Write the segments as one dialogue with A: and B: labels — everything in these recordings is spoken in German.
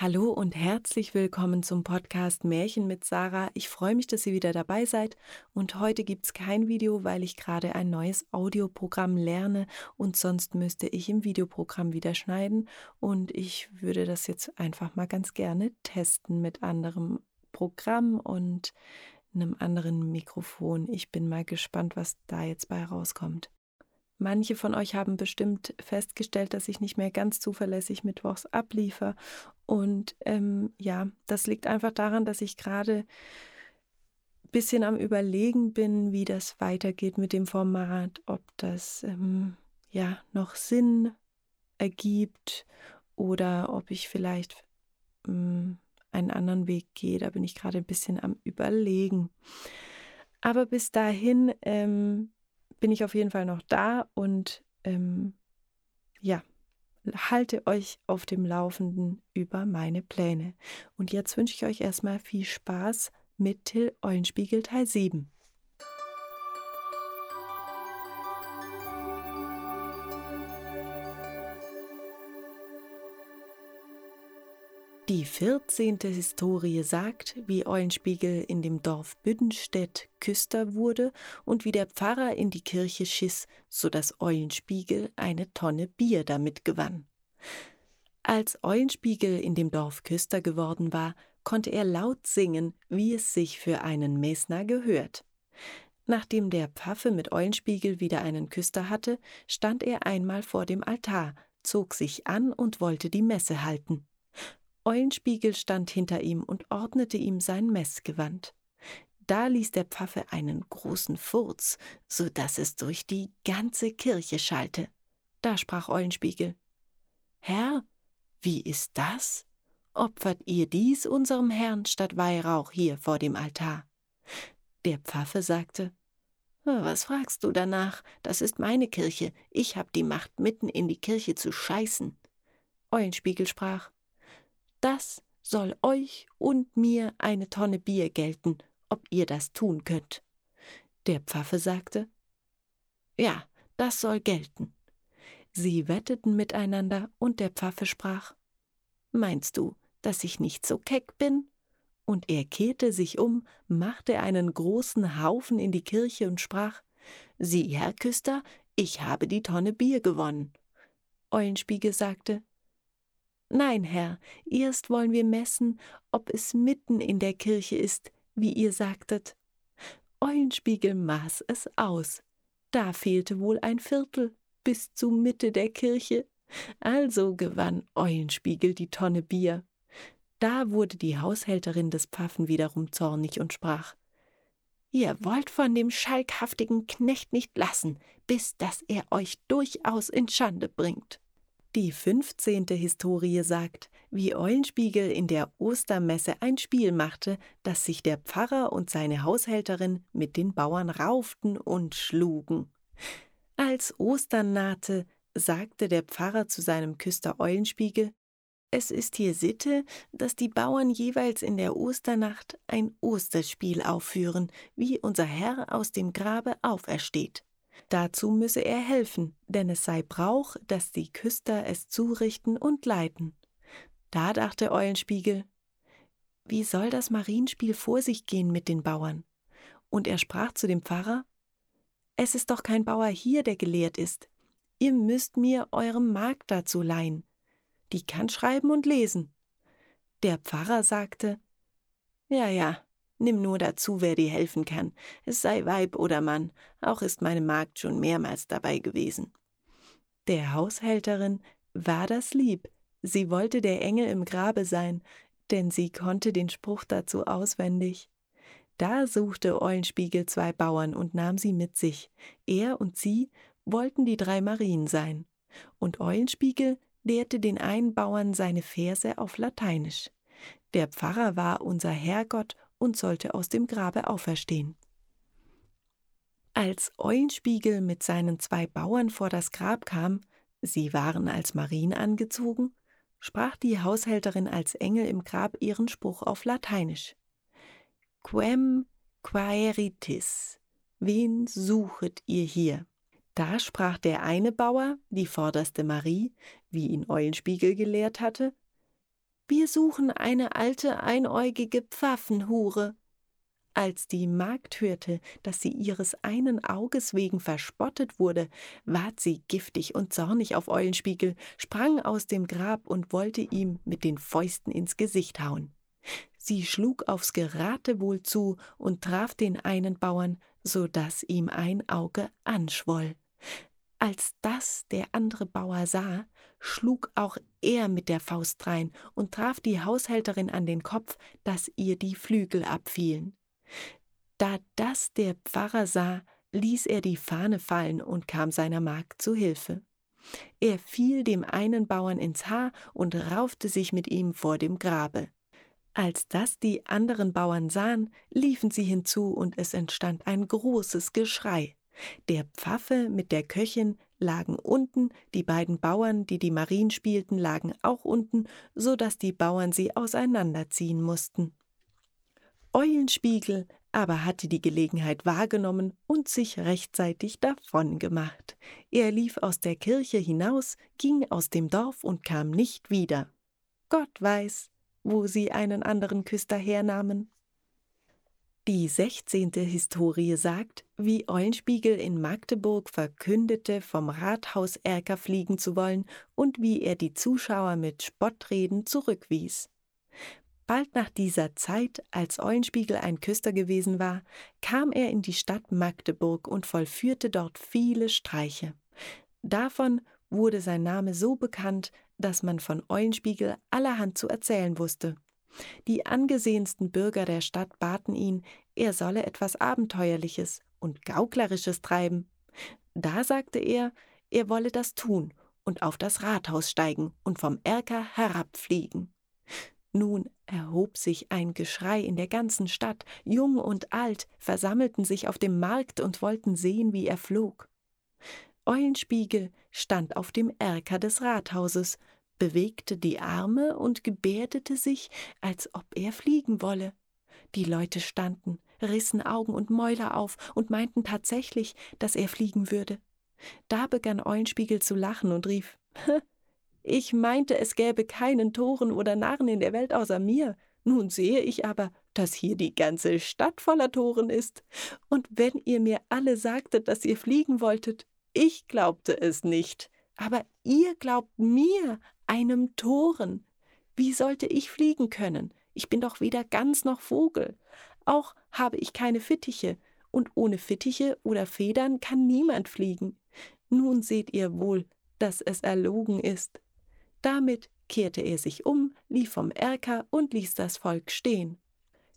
A: Hallo und herzlich willkommen zum Podcast Märchen mit Sarah. Ich freue mich, dass ihr wieder dabei seid. Und heute gibt es kein Video, weil ich gerade ein neues Audioprogramm lerne und sonst müsste ich im Videoprogramm wieder schneiden. Und ich würde das jetzt einfach mal ganz gerne testen mit anderem Programm und einem anderen Mikrofon. Ich bin mal gespannt, was da jetzt bei rauskommt. Manche von euch haben bestimmt festgestellt, dass ich nicht mehr ganz zuverlässig mittwochs abliefer. Und ähm, ja, das liegt einfach daran, dass ich gerade ein bisschen am Überlegen bin, wie das weitergeht mit dem Format, ob das ähm, ja noch Sinn ergibt oder ob ich vielleicht ähm, einen anderen Weg gehe. Da bin ich gerade ein bisschen am Überlegen. Aber bis dahin ähm, bin ich auf jeden Fall noch da und ähm, ja, halte euch auf dem Laufenden über meine Pläne. Und jetzt wünsche ich euch erstmal viel Spaß mit Till Eulenspiegel Teil 7. 14. Historie sagt, wie Eulenspiegel in dem Dorf Büdenstedt Küster wurde und wie der Pfarrer in die Kirche schiss, so dass Eulenspiegel eine Tonne Bier damit gewann. Als Eulenspiegel in dem Dorf Küster geworden war, konnte er laut singen, wie es sich für einen Mesner gehört. Nachdem der Pfaffe mit Eulenspiegel wieder einen Küster hatte, stand er einmal vor dem Altar, zog sich an und wollte die Messe halten. Eulenspiegel stand hinter ihm und ordnete ihm sein Messgewand. Da ließ der Pfaffe einen großen Furz, so dass es durch die ganze Kirche schallte. Da sprach Eulenspiegel Herr, wie ist das? Opfert ihr dies unserem Herrn statt Weihrauch hier vor dem Altar? Der Pfaffe sagte Was fragst du danach? Das ist meine Kirche. Ich hab die Macht, mitten in die Kirche zu scheißen. Eulenspiegel sprach das soll euch und mir eine Tonne Bier gelten, ob ihr das tun könnt. Der Pfaffe sagte, Ja, das soll gelten. Sie wetteten miteinander, und der Pfaffe sprach, Meinst du, dass ich nicht so keck bin? Und er kehrte sich um, machte einen großen Haufen in die Kirche und sprach, Sieh, Herr Küster, ich habe die Tonne Bier gewonnen. Eulenspiegel sagte, Nein, Herr, erst wollen wir messen, ob es mitten in der Kirche ist, wie ihr sagtet. Eulenspiegel maß es aus. Da fehlte wohl ein Viertel bis zur Mitte der Kirche. Also gewann Eulenspiegel die Tonne Bier. Da wurde die Haushälterin des Pfaffen wiederum zornig und sprach Ihr wollt von dem schalkhaftigen Knecht nicht lassen, bis dass er euch durchaus in Schande bringt. Die 15. Historie sagt, wie Eulenspiegel in der Ostermesse ein Spiel machte, dass sich der Pfarrer und seine Haushälterin mit den Bauern rauften und schlugen. Als Ostern nahte, sagte der Pfarrer zu seinem Küster Eulenspiegel, es ist hier Sitte, dass die Bauern jeweils in der Osternacht ein Osterspiel aufführen, wie unser Herr aus dem Grabe aufersteht. Dazu müsse er helfen, denn es sei Brauch, dass die Küster es zurichten und leiten. Da dachte Eulenspiegel, wie soll das Marienspiel vor sich gehen mit den Bauern? Und er sprach zu dem Pfarrer, es ist doch kein Bauer hier, der gelehrt ist. Ihr müsst mir eurem Magd dazu leihen. Die kann schreiben und lesen. Der Pfarrer sagte, ja, ja, Nimm nur dazu, wer dir helfen kann, es sei Weib oder Mann, auch ist meine Magd schon mehrmals dabei gewesen. Der Haushälterin war das lieb, sie wollte der Engel im Grabe sein, denn sie konnte den Spruch dazu auswendig. Da suchte Eulenspiegel zwei Bauern und nahm sie mit sich. Er und sie wollten die drei Marien sein. Und Eulenspiegel lehrte den einen Bauern seine Verse auf Lateinisch. Der Pfarrer war unser Herrgott und sollte aus dem Grabe auferstehen. Als Eulenspiegel mit seinen zwei Bauern vor das Grab kam, sie waren als Marien angezogen, sprach die Haushälterin als Engel im Grab ihren Spruch auf Lateinisch. Quem quaeritis, wen suchet ihr hier? Da sprach der eine Bauer, die vorderste Marie, wie ihn Eulenspiegel gelehrt hatte, Wir suchen eine alte, einäugige Pfaffenhure. Als die Magd hörte, dass sie ihres einen Auges wegen verspottet wurde, ward sie giftig und zornig auf Eulenspiegel, sprang aus dem Grab und wollte ihm mit den Fäusten ins Gesicht hauen. Sie schlug aufs Geratewohl zu und traf den einen Bauern, so dass ihm ein Auge anschwoll. Als das der andere Bauer sah, schlug auch er mit der Faust drein und traf die Haushälterin an den Kopf, dass ihr die Flügel abfielen. Da das der Pfarrer sah, ließ er die Fahne fallen und kam seiner Magd zu Hilfe. Er fiel dem einen Bauern ins Haar und raufte sich mit ihm vor dem Grabe. Als das die anderen Bauern sahen, liefen sie hinzu und es entstand ein großes Geschrei. Der Pfaffe mit der Köchin lagen unten, die beiden Bauern, die die Marien spielten, lagen auch unten, so dass die Bauern sie auseinanderziehen mussten. Eulenspiegel aber hatte die Gelegenheit wahrgenommen und sich rechtzeitig davon gemacht. Er lief aus der Kirche hinaus, ging aus dem Dorf und kam nicht wieder. Gott weiß, wo sie einen anderen Küster hernahmen. Die sechzehnte Historie sagt, wie Eulenspiegel in Magdeburg verkündete, vom Rathauserker fliegen zu wollen und wie er die Zuschauer mit Spottreden zurückwies. Bald nach dieser Zeit, als Eulenspiegel ein Küster gewesen war, kam er in die Stadt Magdeburg und vollführte dort viele Streiche. Davon wurde sein Name so bekannt, dass man von Eulenspiegel allerhand zu erzählen wusste. Die angesehensten Bürger der Stadt baten ihn, er solle etwas Abenteuerliches und Gauklerisches treiben. Da sagte er, er wolle das tun und auf das Rathaus steigen und vom Erker herabfliegen. Nun erhob sich ein Geschrei in der ganzen Stadt, jung und alt versammelten sich auf dem Markt und wollten sehen, wie er flog. Eulenspiegel stand auf dem Erker des Rathauses, bewegte die Arme und gebärdete sich, als ob er fliegen wolle. Die Leute standen, rissen Augen und Mäuler auf und meinten tatsächlich, dass er fliegen würde. Da begann Eulenspiegel zu lachen und rief Ich meinte, es gäbe keinen Toren oder Narren in der Welt außer mir. Nun sehe ich aber, dass hier die ganze Stadt voller Toren ist. Und wenn ihr mir alle sagtet, dass ihr fliegen wolltet, ich glaubte es nicht. Aber ihr glaubt mir, einem Toren. Wie sollte ich fliegen können? Ich bin doch weder Gans noch Vogel. Auch habe ich keine Fittiche, und ohne Fittiche oder Federn kann niemand fliegen. Nun seht ihr wohl, dass es erlogen ist. Damit kehrte er sich um, lief vom Erker und ließ das Volk stehen.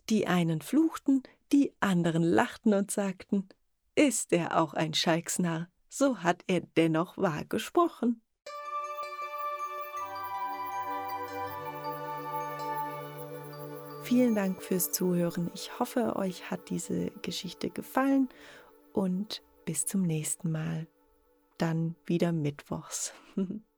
A: Die einen fluchten, die anderen lachten und sagten, ist er auch ein Schalksnarr, so hat er dennoch wahr gesprochen. Vielen Dank fürs Zuhören. Ich hoffe, euch hat diese Geschichte gefallen und bis zum nächsten Mal. Dann wieder Mittwochs.